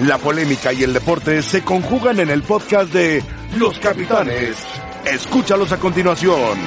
La polémica y el deporte se conjugan en el podcast de Los Capitanes. Escúchalos a continuación.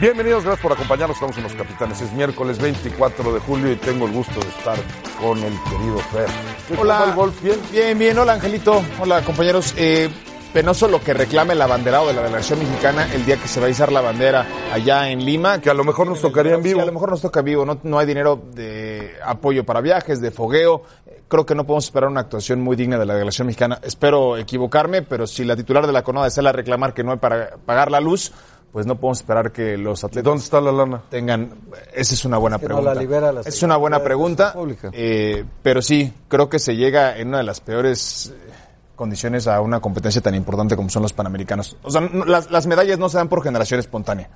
Bienvenidos, gracias por acompañarnos. Estamos en Los Capitanes. Es miércoles 24 de julio y tengo el gusto de estar con el querido Fer. ¿Qué Hola. el golf? ¿Bien? Bien, bien. Hola, Angelito. Hola, compañeros. Eh, penoso lo que reclame el abanderado de la delegación mexicana el día que se va a izar la bandera allá en Lima. Que a lo mejor nos tocaría en Sí, vivo. a lo mejor nos toca en vivo. No, no hay dinero de apoyo para viajes, de fogueo. Creo que no podemos esperar una actuación muy digna de la delegación mexicana. Espero equivocarme, pero si la titular de la CONADE sale a reclamar que no hay para pagar la luz, pues no podemos esperar que los atletas ¿Dónde está la lana? tengan. Esa es una buena que no pregunta. la libera la es una buena pregunta. Eh, pero sí, creo que se llega en una de las peores eh, condiciones a una competencia tan importante como son los panamericanos. O sea, no- las, las medallas no se dan por generación espontánea.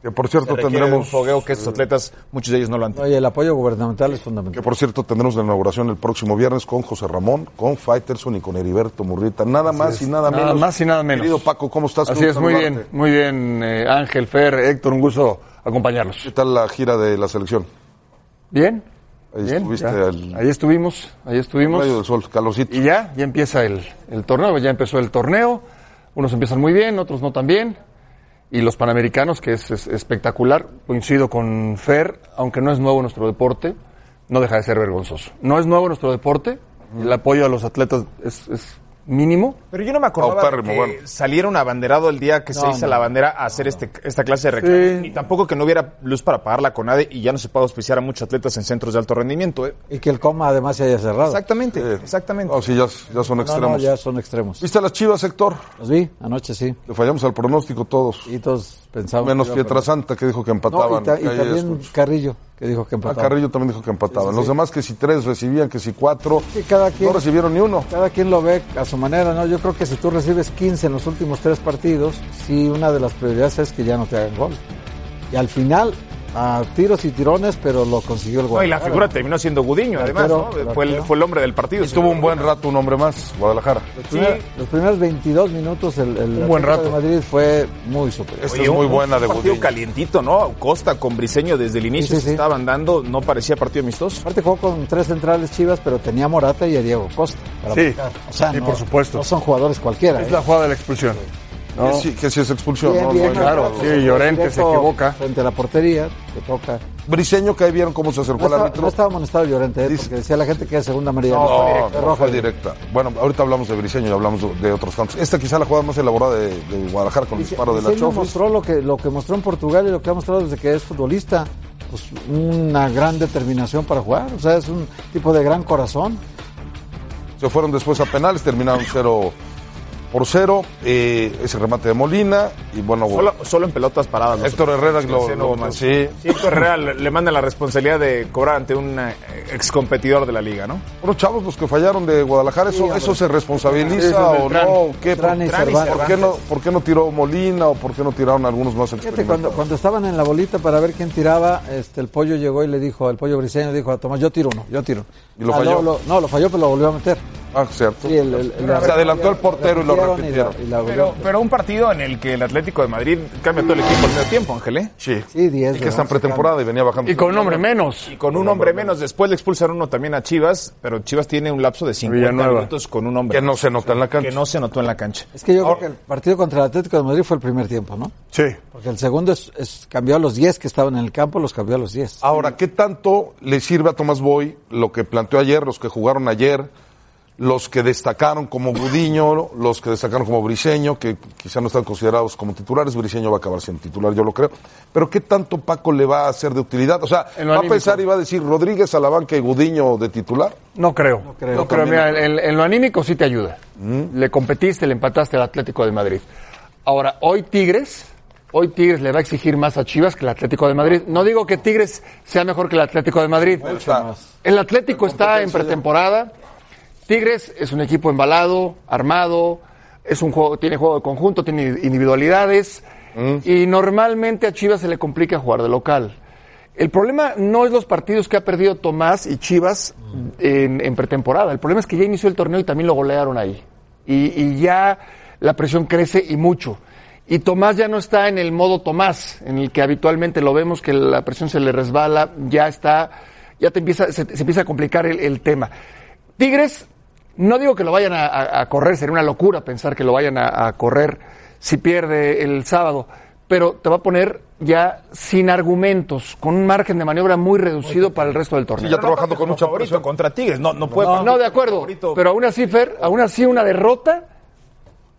Que por cierto de un tendremos fogueo que estos atletas, muchos de ellos no lo han tenido. Oye, el apoyo gubernamental es que fundamental. por cierto tendremos la inauguración el próximo viernes con José Ramón, con Faitelson y con Heriberto Murrita. Nada más y nada, Nada menos. más y nada menos. Querido Paco, ¿cómo estás? Así es, muy bien, muy bien, eh, Ángel, Fer, Héctor, un gusto acompañarlos. ¿Qué tal la gira de la selección? Bien, Ahí bien, estuviste ya. al- ahí estuvimos, ahí estuvimos. Rayo del Sol, calorcito. Y ya, ya empieza el, el torneo, ya empezó el torneo. Unos empiezan muy bien, otros no tan bien. Y los panamericanos, que es, es espectacular, coincido con Fer, aunque no es nuevo nuestro deporte, no deja de ser vergonzoso. No es nuevo nuestro deporte, el apoyo a los atletas es, es mínimo. Pero yo no me acordaba de Paupérrimo, que bueno. saliera un abanderado el día que se hizo no. la bandera a hacer este, esta clase de reclamos. Sí. Ni tampoco que no hubiera luz para pagar la CONADE y ya no se puede auspiciar a muchos atletas en centros de alto rendimiento. ¿eh? Y que el coma además se haya cerrado. Exactamente, exactamente. No, sí, ya, ya son extremos. no, ya son extremos. ¿Viste a las chivas, Héctor? Los vi anoche, sí. Le fallamos al pronóstico todos. Y todos pensamos. Menos que iba a Pietrasanta que dijo que empataban. y, ta- y también. Carrillo, que dijo que Ah, empataba. Carrillo también dijo que empataban. Sí, sí, Los sí. demás que si tres recibían, que si cuatro, Sí, cada quien, no recibieron ni uno. cada quien lo ve a su manera, ¿no? Yo creo que si tú recibes 15 en los últimos tres partidos, sí, una de las prioridades es que ya no te hagan gol. Y al final, a tiros y tirones, pero lo consiguió el No, y la Guadalajara. figura terminó siendo Gudiño, además, arquero, ¿no? el Fue el, fue el hombre del partido. Estuvo un buen rato un hombre más, Guadalajara. Los primer- Los primeros 22 minutos el, el Un buen Atlético de rato. Madrid fue muy superior. Esta es muy buena de un partido Gudiño. calientito, ¿no? Costa con Briseño desde el inicio Sí, sí, se sí. estaban dando, no parecía partido amistoso. Aparte jugó con tres centrales chivas, pero tenía a Morata y a Diego Costa. para Sí, o sea, sí, no, por supuesto. No son jugadores cualquiera. Es ¿eh? la jugada de la expulsión. ¿No? Que sí, que sí es expulsión. Bien, ¿no? bien, claro, sí, Llorente se equivoca. Frente a la portería, que toca. Briseño, que ahí vieron cómo se acercó No al estaba, árbitro. no estaba amonestado Llorente, ¿eh? Dice- porque decía la gente que era segunda amarilla. No, directa, roja. fue directa. Bueno, ahorita hablamos de Briseño y hablamos de otros tantos. Esta quizá la jugada más elaborada de, de Guadalajara con el disparo de la Chofis. mostró lo que, lo que mostró en Portugal y lo que ha mostrado desde que es futbolista. Pues una gran determinación para jugar. O sea, es un tipo de gran corazón. Se fueron después a penales, terminaron 0 por 0. Eh, ese remate de Molina y bueno, Solo, solo en pelotas paradas. los Héctor Herrera lo, lo- más. sí. Sí, Héctor Herrera le, le manda la responsabilidad de cobrar ante un eh, ex competidor de la liga, ¿no? Unos chavos los que fallaron de Guadalajara, ¿eso, hombre. eso se responsabiliza Sí, sí, o Beltrán. no? ¿Qué? Beltrán y ¿Por, Cervantes. ¿por qué no, ¿Por qué no tiró Molina o por qué no tiraron algunos más Fíjate, cuando, cuando estaban en la bolita para ver quién tiraba, este, el pollo llegó y le dijo, el pollo briseño le dijo a Tomás, yo tiro uno, yo tiro. ¿Y lo Ah, falló? lo- no, lo falló, pero lo volvió a meter. Ah, cierto. Sí, el- el- el- Se adelantó el portero y lo repitieron repitieron. la- y la volvió a Pero, pero un partido en el que el Atlético de Madrid cambia todo el equipo al medio tiempo, Ángel, ¿eh? Sí. Sí, 10 Y que está en 11 pretemporada y venía bajando. Y con un hombre menos. Y con un hombre menos, después le expulsan uno también a Chivas, pero Chivas tiene un lapso de 50 Villanueva. minutos con un hombre Que no se nota en la cancha. que no se notó en la cancha. Es que yo creo que el partido contra el Atlético de Madrid fue el primer tiempo, ¿no? Sí. Porque el segundo es, es- cambió a los 10 que estaban en el campo, los cambió a los 10. Ahora, ¿qué tanto le sirve a Tomás Boy lo que planteó ayer, los que jugaron ayer, los que destacaron como Gudiño, los que destacaron como Briseño, que quizá no están considerados como titulares? Briseño va a acabar siendo titular, yo lo creo. Pero ¿qué tanto Paco le va a hacer de utilidad? O sea, ¿va a pensar y va a decir Rodríguez a la banca y Gudiño de titular? No creo. No creo. creo. Mira, en, en lo anímico sí te ayuda. Le competiste, le empataste al Atlético de Madrid. Ahora, hoy Tigres, hoy Tigres le va a exigir más a Chivas que el Atlético de Madrid. No digo que Tigres sea mejor que el Atlético de Madrid. El Atlético está en pretemporada. Tigres es un equipo embalado, armado, es un juego, tiene juego de conjunto, tiene individualidades y normalmente a Chivas se le complica jugar de local. El problema no es los partidos que ha perdido Tomás y Chivas en, en pretemporada. El problema es que ya inició el torneo y también lo golearon ahí. Y, y ya la presión crece y mucho. Y Tomás ya no está en el modo Tomás, en el que habitualmente lo vemos, que la presión se le resbala, ya está, ya te empieza, se, se empieza a complicar el, el tema. Tigres, no digo que lo vayan a, correr, sería una locura pensar que lo vayan a, a correr si pierde el sábado, pero te va a poner ya sin argumentos, con un margen de maniobra muy reducido para el resto del torneo. Sí, ya trabajando con mucha favorito presión. contra Tigres. No, no puede. No, de acuerdo, favorito. pero aún así, Fer, aún así una derrota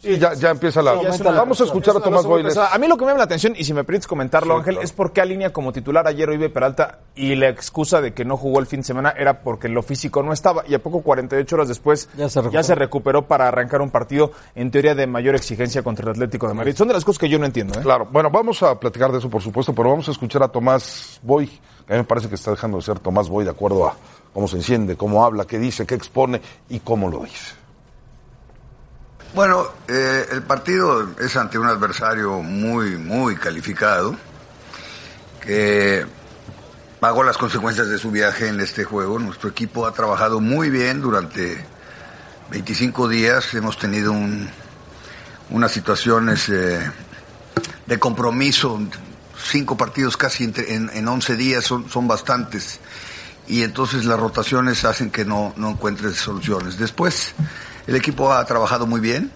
Sí, ya, ya empieza la... Ya es una- Vamos a escuchar a Tomás pesada. A mí lo que me llama la atención, y si me permites comentarlo, Sí, Ángel, claro. es por qué alinea como titular ayer Oribe Peralta y la excusa de que no jugó el fin de semana era porque lo físico no estaba. Y a poco 48 horas después Ya se recuperó. recuperó para arrancar un partido en teoría de mayor exigencia contra el Atlético de Madrid. Son de las cosas que yo no entiendo. ¿eh? Claro, bueno, vamos a platicar de eso, por supuesto, pero vamos a escuchar a Tomás Boy. A mí me parece que está dejando de ser Tomás Boy de acuerdo a cómo se enciende, cómo habla, qué dice, qué expone y cómo lo dice. Bueno, eh, el partido es ante un adversario muy, muy calificado, que pagó las consecuencias de su viaje en este juego. Nuestro equipo ha trabajado muy bien durante 25 días. Hemos tenido un- unas situaciones eh, de compromiso, cinco partidos casi entre- en, en 11 días son, son bastantes. Y entonces las rotaciones hacen que no, no encuentres soluciones. Después, el equipo ha trabajado muy bien,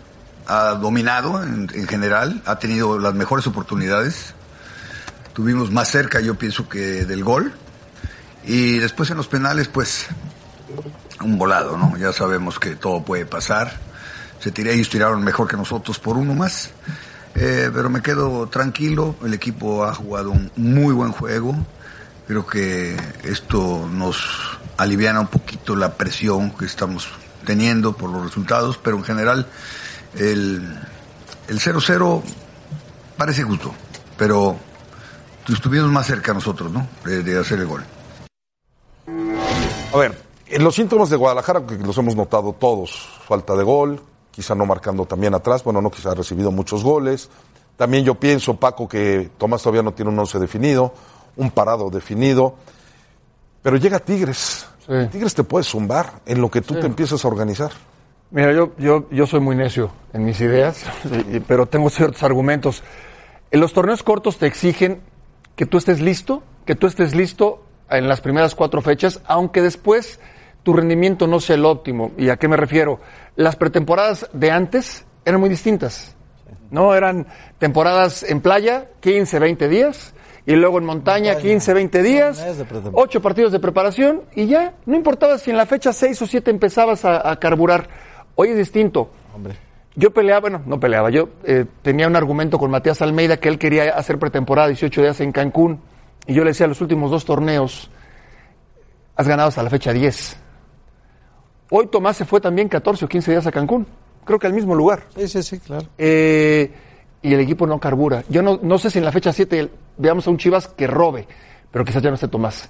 ha dominado en, en general, ha tenido las mejores oportunidades. Tuvimos más cerca, yo pienso, que del gol. Y después en los penales, pues, un volado, ¿no? Ya sabemos que todo puede pasar. Se tiré, ellos tiraron mejor que nosotros por uno más. Eh, pero me quedo tranquilo, el equipo ha jugado un muy buen juego. Creo que esto nos aliviana un poquito la presión que estamos teniendo por los resultados, pero en general el el 0-0 parece justo, pero estuvimos más cerca nosotros, ¿no? De, de hacer el gol. A ver, en los síntomas de Guadalajara, que los hemos notado todos, falta de gol, quizá no marcando también atrás, bueno, no quizá ha recibido muchos goles. También yo pienso, Paco, que Tomás todavía no tiene un once definido, un parado definido, pero llega Tigres. Sí. Tigres te puede zumbar en lo que tú te empiezas a organizar. Mira, yo, yo, yo soy muy necio en mis ideas, pero tengo ciertos argumentos. En los torneos cortos te exigen que tú estés listo, que tú estés listo en las primeras cuatro fechas, aunque después tu rendimiento no sea el óptimo. ¿Y a qué me refiero? Las pretemporadas de antes eran muy distintas. No eran temporadas en playa, 15, 20 días, y luego en montaña, 15, 20 días, Un mes de pretemporada. ocho partidos de preparación y ya, no importaba si en la fecha 6 o 7 empezabas a, a carburar. Hoy es distinto. Yo peleaba, bueno, no peleaba, yo eh, tenía un argumento con Matías Almeida que él quería hacer pretemporada 18 días en Cancún y yo le decía los últimos dos torneos has ganado hasta la fecha 10. Hoy Tomás se fue también 14 o 15 días a Cancún, creo que al mismo lugar. Sí, sí, sí, claro. Eh, y el equipo no carbura. Yo no, no sé si en la fecha 7 veamos a un Chivas que robe, pero quizás ya no esté Tomás.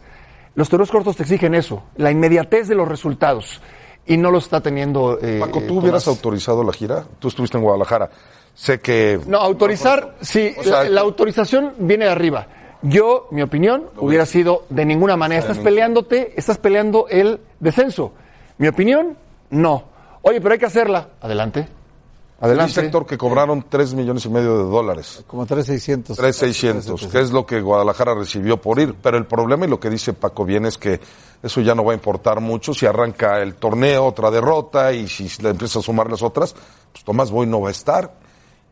Los torneos cortos te exigen eso, la inmediatez de los resultados. Y no lo está teniendo. eh, Paco, ¿tú hubieras autorizado la gira? Tú estuviste en Guadalajara. Sé que... No, autorizar, sí, O sea, la, la autorización viene de arriba. Yo, mi opinión, hubiera sido de ninguna manera. Estás peleándote, estás peleando el descenso. Mi opinión, no. Oye, pero hay que hacerla. Adelante. Un Adelante. sector que cobraron 3 millones y medio de dólares. Como 3,600. 3,600, que es lo que Guadalajara recibió por ir. Pero el problema y lo que dice Paco bien es que eso ya no va a importar mucho. Si arranca el torneo, otra derrota, y si le empieza a sumar las otras, pues Tomás Boy no va a estar.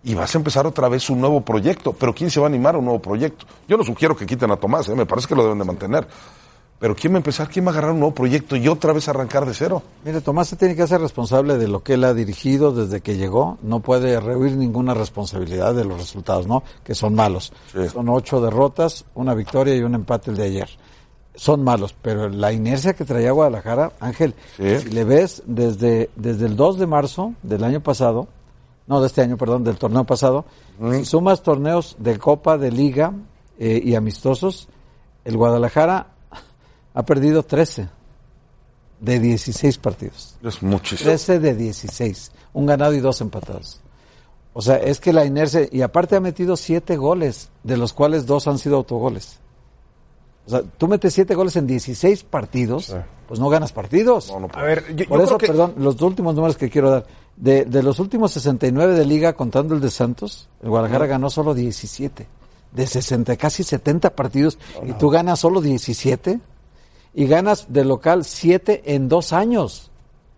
Y vas a empezar otra vez un nuevo proyecto. Pero ¿quién se va a animar a un nuevo proyecto? Yo no sugiero que quiten a Tomás, ¿eh? me parece que lo deben de mantener. Pero ¿quién va a empezar? ¿Quién va a agarrar un nuevo proyecto y otra vez arrancar de cero? Mire, Tomás se tiene que hacer responsable de lo que él ha dirigido desde que llegó. No puede rehuir ninguna responsabilidad de los resultados, ¿no? Que son malos. Sí. Son ocho derrotas, una victoria y un empate el de ayer. Son malos, pero la inercia que traía Guadalajara, Ángel, Sí. si le ves desde, desde el 2 de marzo del año pasado, no, de este año, perdón, del torneo pasado, si sumas torneos de Copa, de Liga eh, y amistosos, el Guadalajara ha perdido 13 de 16 partidos. Es muchísimo. 13 de 16. Un ganado y dos empatados. O sea, es que la inercia. Y aparte ha metido siete goles, de los cuales dos han sido autogoles. O sea, tú metes siete goles en 16 partidos, pues no ganas partidos. No, no A ver, yo, yo Por creo eso, que... perdón, los últimos números que quiero dar. De, de los últimos 69 de liga, contando el de Santos, el Guadalajara ganó solo 17. De 60, casi 70 partidos, y tú ganas solo 17. Y ganas de local 7 en dos años.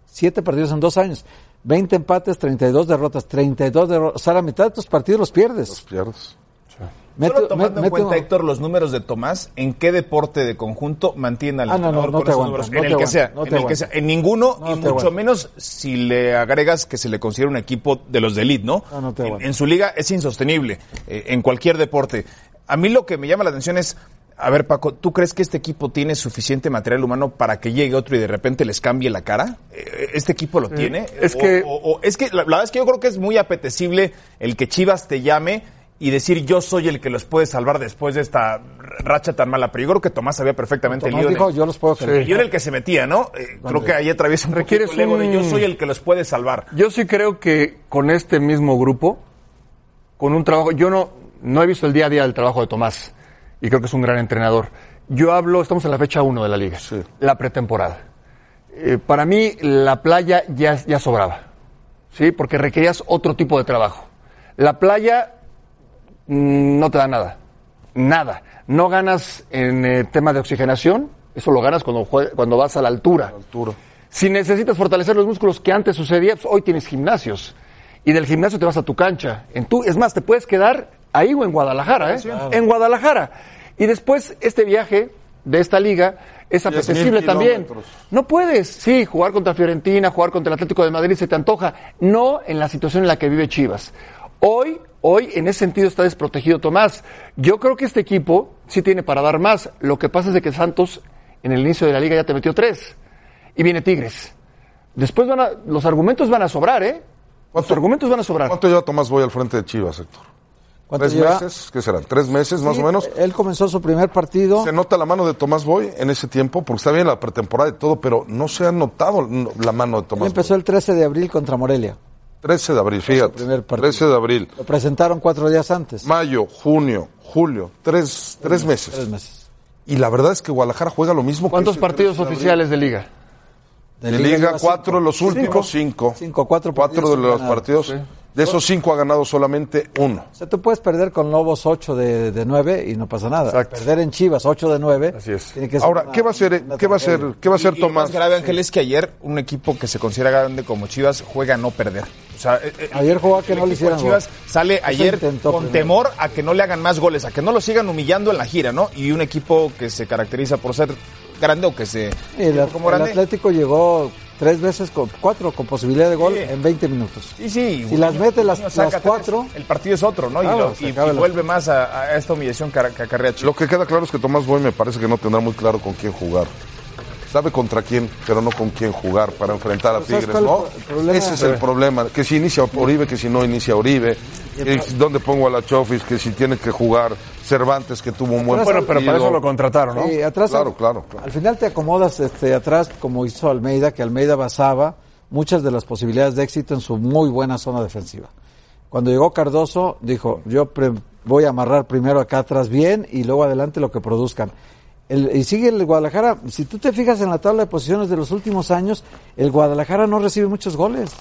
7 partidos en dos años. 20 empates, 32 derrotas, 32 derrotas. O sea, la mitad de tus partidos los pierdes. Los pierdes. Mete- Solo tomando en cuenta, Héctor, los números de Tomás, ¿en qué deporte de conjunto mantiene al Ah, no, no, entrenador no con te esos aguanto, números? no en te el que sea, no en te el que sea. En ninguno, No y mucho menos si le agregas que se le considera un equipo de los de elite, ¿no? No, no te en, en su liga es insostenible, eh, en cualquier deporte. A mí lo que me llama la atención es, a ver, Paco, ¿tú crees que este equipo tiene suficiente material humano para que llegue otro y de repente les cambie la cara? Eh, ¿Este equipo lo tiene? es O- que- o- o- es que la, la verdad es que yo creo que es muy apetecible el que Chivas te llame y decir yo soy el que los puede salvar después de esta racha tan mala. Pero yo creo que Tomás sabía perfectamente Tomás el lío dijo, el- yo los puedo el creer. lío en el que se metía, ¿no? Eh, creo que ahí atraviesa un Requieres poquito el ego de yo un- soy el que los puede salvar. Yo sí creo que con este mismo grupo, con un trabajo, yo no, no he visto el día a día del trabajo de Tomás y creo que es un gran entrenador. Yo hablo, estamos en la fecha 1 de la liga, Sí. la pretemporada. Eh, para mí la playa ya, ya sobraba, ¿sí? Porque requerías otro tipo de trabajo. La playa mm, no te da nada, nada. No ganas en eh, tema de oxigenación, eso lo ganas cuando, cuando vas a la altura. Altura. Si necesitas fortalecer los músculos que antes sucedía, pues hoy tienes gimnasios. Y del gimnasio te vas a tu cancha. En tu, es más, te puedes quedar ahí o en Guadalajara, ¿eh? En Guadalajara. Y después, este viaje de esta liga es 10.000 apetecible también. No puedes, sí, jugar contra Fiorentina, jugar contra el Atlético de Madrid se te antoja. No en la situación en la que vive Chivas. Hoy, hoy, en ese sentido está desprotegido Tomás. Yo creo que este equipo sí tiene para dar más. Lo que pasa es de que Santos, en el inicio de la liga, ya te metió tres. Y viene Tigres. Después van a, los argumentos van a sobrar, ¿eh? Los ¿Cuánto- argumentos van a sobrar. ¿Cuánto lleva Tomás Boy al frente de Chivas, Héctor? ¿Cuánto ¿Tres lleva? meses? ¿Qué serán? ¿Tres meses más Sí, o menos? Él comenzó su primer partido. Se nota la mano de Tomás Boy en ese tiempo, porque está bien la pretemporada y todo, pero no se ha notado no, la mano de Él Tomás empezó Boy. el 13 de abril contra Morelia. 13 de abril, fíjate. primer partido. 13 de abril. Lo presentaron cuatro días antes. Mayo, junio, julio, tres, tres meses. Tres meses. Y la verdad es que Guadalajara juega lo mismo. que ¿Cuántos partidos 13 de abril. oficiales de liga? De Liga, cuatro, cinco. los últimos cinco. Cinco, cuatro Cuatro partidos de sin los partidos. De esos cinco ha ganado solamente uno. O sea, tú puedes perder con Lobos 8 de, de 9 y no pasa nada. Exacto. Perder en Chivas 8 de 9. Así es. Tiene que ser Ahora, una- ¿qué va a hacer, qué va a hacer, qué va a hacer Y lo Tomás? más grave, Ángel, es que ayer un equipo que se considera grande como Chivas juega a no perder. O sea, eh, eh, Ayer jugó a que no le hicieran Chivas gol. sale ayer con primero. temor a que no le hagan más goles, a que no lo sigan humillando en la gira, ¿no? Y un equipo que se caracteriza por ser grande o que se El, como el. Atlético llegó tres veces, con cuatro con posibilidad de gol Sí. en 20 minutos. Sí, sí. Si las mete las- saca las cuatro, El partido es otro, ¿no? Y lo- se y, vuelve más a, a esta humillación que, acarrea. Lo que queda claro es que Tomás Boy me parece que no tendrá muy claro con quién jugar. Sabe contra quién, pero no con quién jugar para enfrentar a Pues, ¿sabes Tigres, ¿no? es el problema? Ese es el problema. Que si inicia Oribe, que si no inicia Oribe. Que ¿Dónde pongo a la Chofis? Que si tiene que jugar Cervantes, que tuvo un buen Bueno, partido. pero para eso lo contrataron, ¿no? Sí, atrás, Claro, claro, claro. Al final te acomodas este, atrás, como hizo Almeida, que Almeida basaba muchas de las posibilidades de éxito en su muy buena zona defensiva. Cuando llegó Cardoso, dijo, yo pre- voy a amarrar primero acá atrás bien y luego adelante lo que produzcan. El- y sigue el Guadalajara, si tú te fijas en la tabla de posiciones de los últimos años, el Guadalajara no recibe muchos goles.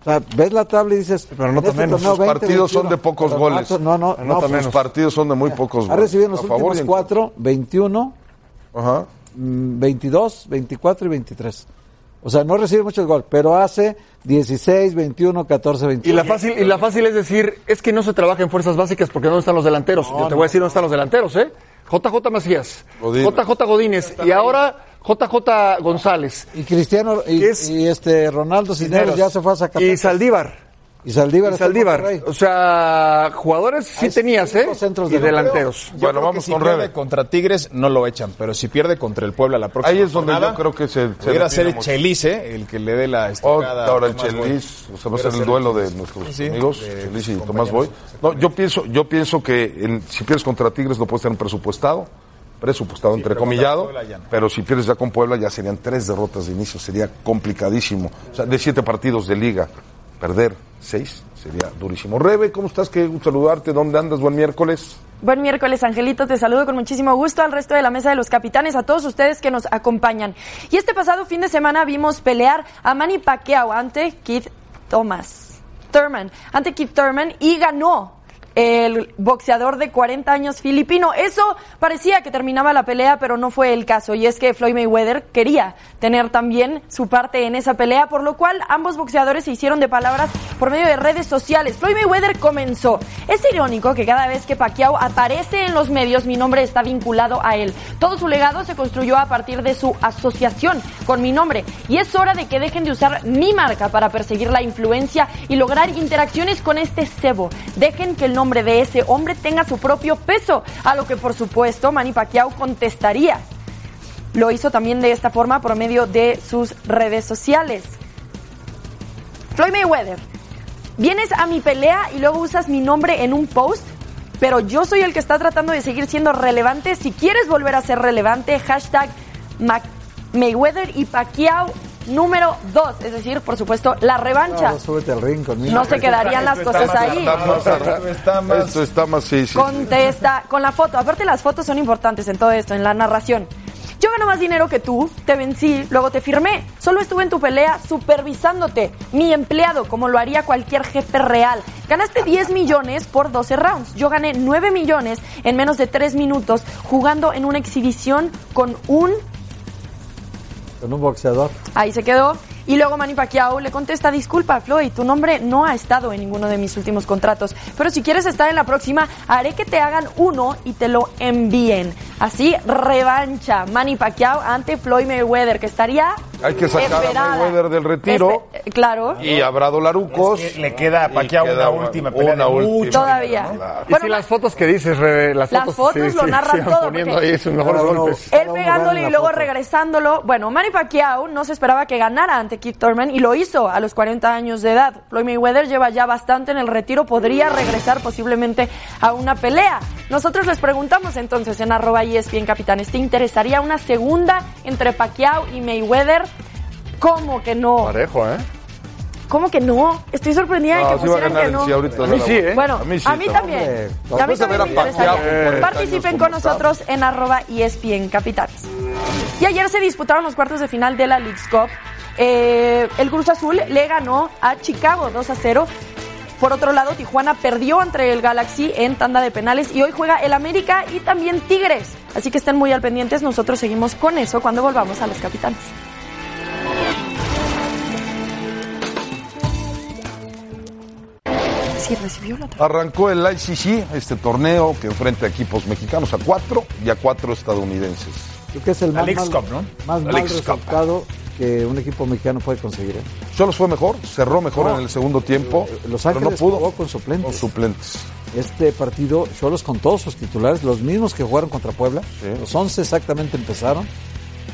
O sea, ves la tabla y dices, Pero anota en este Sus partidos son de pocos goles. No, no, no, pues, Los partidos son de muy pocos ha goles. recibido en los últimos y en cuatro, 21, contra. Ajá. mm, 22, 24 y 23. O sea, no recibe muchos goles, pero hace 16, 21, 14, Y 21. la fácil, y la fácil es decir, es que no se trabaja en fuerzas básicas porque no están los delanteros. Yo te voy a decir dónde están los delanteros, ¿eh? JJ Macías, Godínez. JJ Godínez y ahora JJ González Y Cristiano y, y este Ronaldo Cisneros ya se fue a sacar. y Saldívar. Y Saldívar. Y Saldívar. O sea, jugadores sí Hay tenías, ¿eh? centros Y de delanteros. Yo Bueno, creo vamos que si con pierde Rebe. contra Tigres no lo echan, pero si pierde contra el Puebla la próxima Ahí es donde jornada, yo creo que se, se pudiera ser el. Chelice el que le dé la Oh, estocada. a ahora el. Chelis, o sea, va a ser el duelo de nuestros Sí, sí, amigos, de Chelis y Tomás Boy. No, yo pienso, yo pienso que el- si pierdes contra Tigres lo puedes tener presupuestado, presupuestado pero entrecomillado, no. pero si pierdes ya con Puebla ya serían tres derrotas de inicio, sería complicadísimo. O sea, de siete partidos de liga, perder seis sería durísimo. Rebe, ¿cómo estás? Qué gusto saludarte. ¿Dónde andas? Buen miércoles. Buen miércoles, Angelito. Te saludo con muchísimo gusto al resto de la mesa de los capitanes, a todos ustedes que nos acompañan. Y este pasado fin de semana vimos pelear a Manny Pacquiao ante Keith Thomas. Thurman, ante Keith Thurman y ganó el boxeador de 40 años filipino. Eso parecía que terminaba la pelea, pero no fue el caso. Y es que Floyd Mayweather quería tener también su parte en esa pelea, por lo cual ambos boxeadores se hicieron de palabras por medio de redes sociales. Floyd Mayweather comenzó. Es irónico que cada vez que Pacquiao aparece en los medios, mi nombre está vinculado a él. Todo su legado se construyó a partir de su asociación con mi nombre. Y es hora de que dejen de usar mi marca para perseguir la influencia y lograr interacciones con este cebo. Dejen que el nombre de ese hombre tenga su propio peso, a lo que por supuesto Manny Pacquiao contestaría. Lo hizo también de esta forma por medio de sus redes sociales. Floyd Mayweather, vienes a mi pelea y luego usas mi nombre en un post, pero yo soy el que está tratando de seguir siendo relevante. Si quieres volver a ser relevante, hashtag Mayweather y Pacquiao número 2, es decir, por supuesto, la revancha. No, súbete al ring conmigo. No se quedarían las cosas ahí. Esto está más, esto está más sí, sí. Contesta con la foto. Aparte las fotos son importantes en todo esto, en la narración. Yo gano más dinero que tú, te vencí, luego te firmé. Solo estuve en tu pelea supervisándote, mi empleado, como lo haría cualquier jefe real. Ganaste 10 millones por 12 rounds. Yo gané 9 millones en menos de 3 minutos jugando en una exhibición con un Con un boxeador. Ahí se quedó. Y luego Manny Pacquiao le contesta, disculpa Floyd, tu nombre no ha estado en ninguno de mis últimos contratos, pero si quieres estar en la próxima, haré que te hagan uno y te lo envíen. Así, revancha Manny Pacquiao ante Floyd Mayweather, que estaría Hay que sacar esperada. a Mayweather del retiro. Espe- claro. Y habrá dolarucos. Es que le queda a y Pacquiao queda una última pelea una de última. mucho Todavía. Claro. Y Bueno, si las fotos que dices, Rebe, las Las fotos, fotos lo narran todo, poniendo ahí sus mejores golpes. Él pegándole y luego foto. regresándolo. Bueno, Manny Pacquiao no se esperaba que ganara ante Keith Thurman y lo hizo a los 40 años de edad. Floyd Mayweather lleva ya bastante en el retiro, podría regresar posiblemente a una pelea. Nosotros les preguntamos entonces en arroba E ESPN Capitanes, ¿te interesaría una segunda entre Pacquiao y Mayweather? ¿Cómo que no? Parejo, ¿eh? ¿Cómo que no? Estoy sorprendida de No, que sí va a pusieran que no. sí ahorita. A mí sí, ¿eh? Bueno, A mí sí, también. también. A mí de también a me interesaría. 40 Participen con nosotros en arroba E ESPN Capitanes. Y ayer se disputaron los cuartos de final de la League's Cup. Eh, el Cruz Azul le ganó a Chicago 2 a 0. Por otro lado, Tijuana perdió entre el Galaxy en tanda de penales y hoy juega el América y también Tigres. Así que estén muy al pendientes. Nosotros seguimos con eso cuando volvamos a los capitanes. Sí, recibió la Arrancó el ICC, este torneo que enfrenta a equipos mexicanos a cuatro y a cuatro estadounidenses. Creo que es el más, Leagues mal, Cup, ¿no? más mal resultado que un equipo mexicano puede conseguir. ¿eh? Cholos fue mejor, cerró mejor No. en el segundo tiempo, Los pero Ángeles no pudo. jugó con suplentes. Con suplentes. Este partido, Cholos con todos sus titulares, los mismos que jugaron contra Puebla, Sí. los 11 exactamente empezaron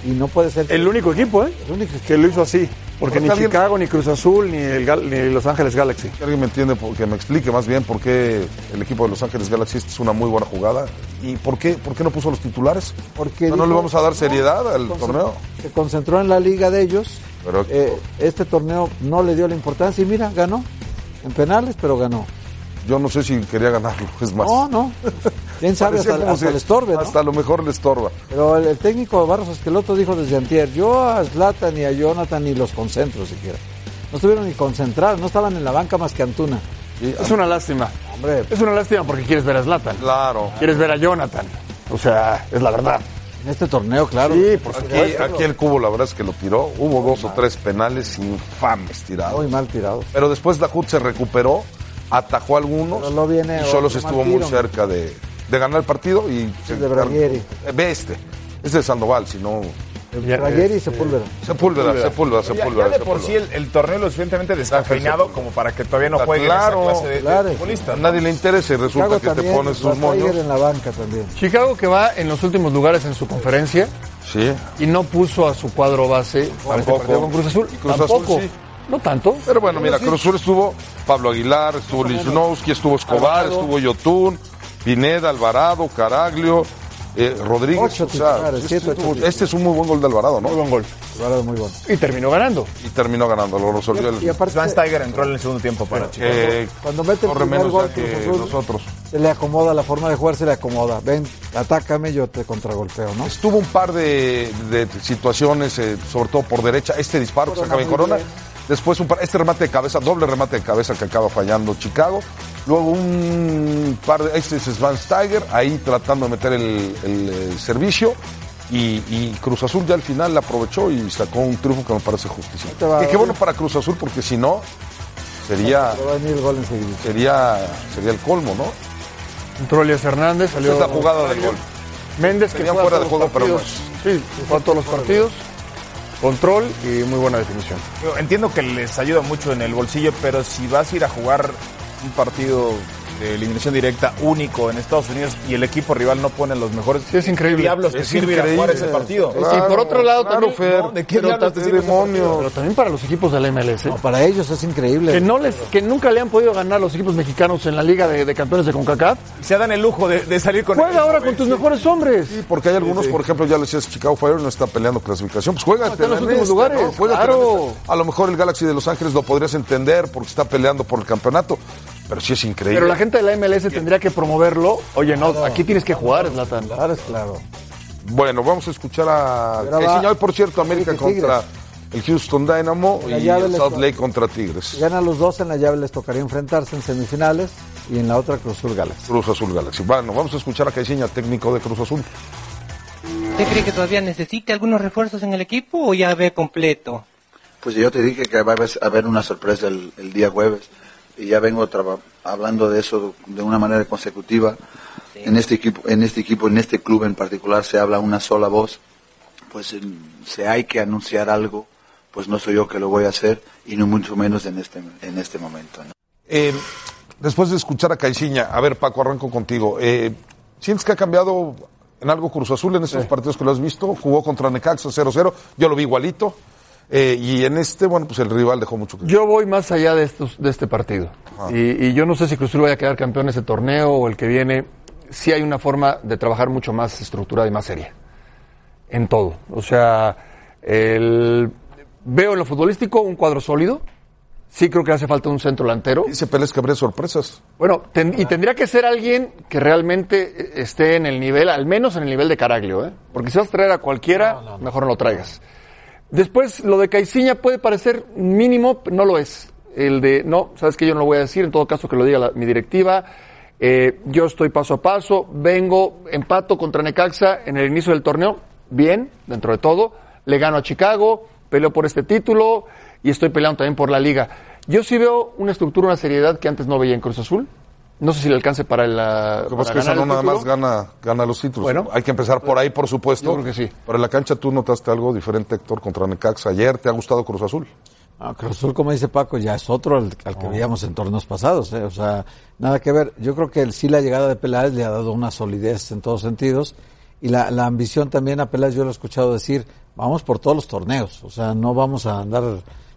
y no puede ser que- El único equipo, ¿eh? el único Que lo hizo así. Porque ni alguien- Chicago, ni Cruz Azul, ni, el Gal- ni Los Ángeles Galaxy. Que alguien me entiende, que me explique más bien por qué el equipo de Los Ángeles Galaxy es una muy buena jugada y por qué, por qué no puso los titulares. porque ¿No, no le vamos a dar seriedad no, al se torneo? Se concentró en la liga de ellos. Pero- Eh, este torneo no le dio la importancia y mira, ganó. En penales, pero ganó. Yo no sé si quería ganarlo, es más. No, no. Quién sabe, hasta, hasta si- le estorbe, ¿no? Hasta a lo mejor le estorba. Pero el, el técnico Barros Esqueloto dijo desde antier, yo a Zlatan ni a Jonathan ni los concentro siquiera. No estuvieron ni concentrados, no estaban en la banca más que Antuna. Y- Es una lástima. Hombre, Es una lástima porque quieres ver a Zlatan. Claro. Quieres ver a Jonathan. O sea, es la verdad. en este torneo, claro. Sí, por Aquí, supuesto. aquí el cubo la verdad es que lo tiró. Hubo dos o tres penales infames tirados. Muy mal tirado. Pero después HUD se recuperó, atajó algunos Pero lo viene y Cholos otro estuvo muy cerca de, de ganar el partido y se de Braguieri. Eh, Ve este. Este es Sandoval, si no. Bragueri y Sepúlveda. Sepúlveda, Sepúlveda, Sepúlveda. ya de por sí el, el torneo es lo suficientemente descafeinado como para que todavía no juegue Claro, esa clase de, de claro. ¿no? nadie le interesa y resulta Chicago que te también, pones sus moños. en la banca también. Chicago que va en los últimos lugares en su conferencia Sí. y no puso a su cuadro base para este Tampoco. partido con Cruz Azul. Y Cruz Azul sí. No tanto. Pero bueno, mira, Cruz Azul estuvo Pablo Aguilar, estuvo Lichnowsky, estuvo Escobar, Alvarado. estuvo Yotún, Pineda, Alvarado, Caraglio, eh, Rodríguez. Ocho o sea, titulares, este, siete, ocho este es un muy buen gol de Alvarado, ¿no? Muy buen gol. Alvarado muy bueno. Y terminó ganando. Y terminó ganando, lo resolvió el. Y aparte, Svan Steiger entró en el segundo tiempo para Chicago. eh, cuando mete el corre primer menos gol ya Cruz que Azul, los otros. se le acomoda, la forma de jugar se le acomoda. Ven, atácame, yo te contragolpeo, ¿no? Estuvo un par de, de situaciones, eh, sobre todo por derecha. Este disparo que en muy Corona. bien. Después un par- este remate de cabeza, doble remate de cabeza que acaba fallando Chicago. Luego un par de, este es Svan Steiger, ahí tratando de meter el, el, eh, servicio. Y, y Cruz Azul ya al final la aprovechó y sacó un triunfo que me parece justicia. Y qué bueno para Cruz Azul porque si no, sería, Pero va a venir el gol enseguida. sería, sería el colmo, ¿no? Entró Elias Hernández, salió. Esta es la jugada del gol. Méndez que fue fuera de juego, pero partidos. Sí, fue a todos los partidos. Control y muy buena definición. Entiendo que les ayuda mucho en el bolsillo, pero si vas a ir a jugar un partido de eliminación directa único en Estados Unidos y el equipo rival no pone los mejores Sí, es increíble. ¿qué diablos Es sirve ir a jugar ese partido? Claro, y por otro lado claro, también. Fer. ¿no? ¿De qué pero, diablos te ¿Qué sirve ese demonios? pero también para los equipos de la MLS. No, para ellos es increíble. Que no les, que nunca le han podido ganar los equipos mexicanos en la Liga de, de Campeones de CONCACAF. Se dan el lujo de, de salir con Juega ahora con tus mejores hombres. Sí, porque hay algunos, por ejemplo, ya le decías, Chicago Fire no está peleando clasificación, pues juega en los últimos este, lugares. A lo mejor el Galaxy de Los Ángeles lo podrías entender porque está peleando por el campeonato, pero sí es increíble. Pero la gente de la MLS tendría que promoverlo. Oye, no, aquí tienes que jugar, Zlatan. Claro, es claro. Bueno, vamos a escuchar a Caixinha. Hoy, por cierto, América contra el Houston Dynamo La y el to- Lake contra Tigres. Ganan los dos en la llave les tocaría enfrentarse en semifinales y en la otra Cruz Azul Galaxy. Cruz Azul Galaxy. Bueno, vamos a escuchar a Caixinha, técnico de Cruz Azul. ¿Usted cree que todavía necesite algunos refuerzos en el equipo o ya ve completo? Pues yo te dije que va a haber- a haber una sorpresa el, el día jueves y ya vengo hablando de eso de una manera consecutiva. En este equipo, en este equipo, en este club en particular se habla una sola voz. Pues si hay que anunciar algo, pues no soy yo que lo voy a hacer y no mucho menos en este en este momento. ¿no? Eh, después de escuchar a Caixinha, a ver, Paco, arranco contigo. Eh, ¿Sientes que ha cambiado en algo Cruz Azul en estos partidos que lo has visto? Jugó contra Necaxa 0-0, yo lo vi igualito. Eh, y en este, bueno, pues el rival dejó mucho que Yo voy más allá de, estos, de este partido. Y, y yo no sé si Cruz Azul vaya a quedar campeón ese torneo o el que viene. Sí hay una forma de trabajar mucho más estructurada y más seria. En todo. O sea, el- veo en lo futbolístico un cuadro sólido. Sí creo que hace falta un centro delantero. Dice Pérez que habría sorpresas. Bueno, ten- y tendría que ser alguien que realmente esté en el nivel, al menos en el nivel de Caraglio, ¿eh? Porque si vas a traer a cualquiera, mejor no lo traigas. Después, lo de Caiciña puede parecer mínimo, no lo es. El de, no, sabes que yo no lo voy a decir, en todo caso que lo diga mi directiva. Eh, yo estoy paso a paso, vengo, empato contra Necaxa en el inicio del torneo, bien, dentro de todo. Le gano a Chicago, peleo por este título y estoy peleando también por la liga. Yo sí veo una estructura, una seriedad que antes no veía en Cruz Azul. No sé si le alcance para el. ah, Lo que pasa para es que ganar no nada título. más gana, gana los títulos. Bueno. Hay que empezar por ahí, por supuesto. Yo creo que sí. Pero en la cancha tú notaste algo diferente, Héctor, contra Necaxa. Ayer te ha gustado Cruz Azul. Ah, Cruz Azul, como dice Paco, ya es otro al, al que veíamos en torneos pasados. ¿eh? O sea, nada que ver. Yo creo que el, sí la llegada de Peláez le ha dado una solidez en todos sentidos. Y la, la ambición también a Peláez, yo lo he escuchado decir, vamos por todos los torneos. O sea, no vamos a andar...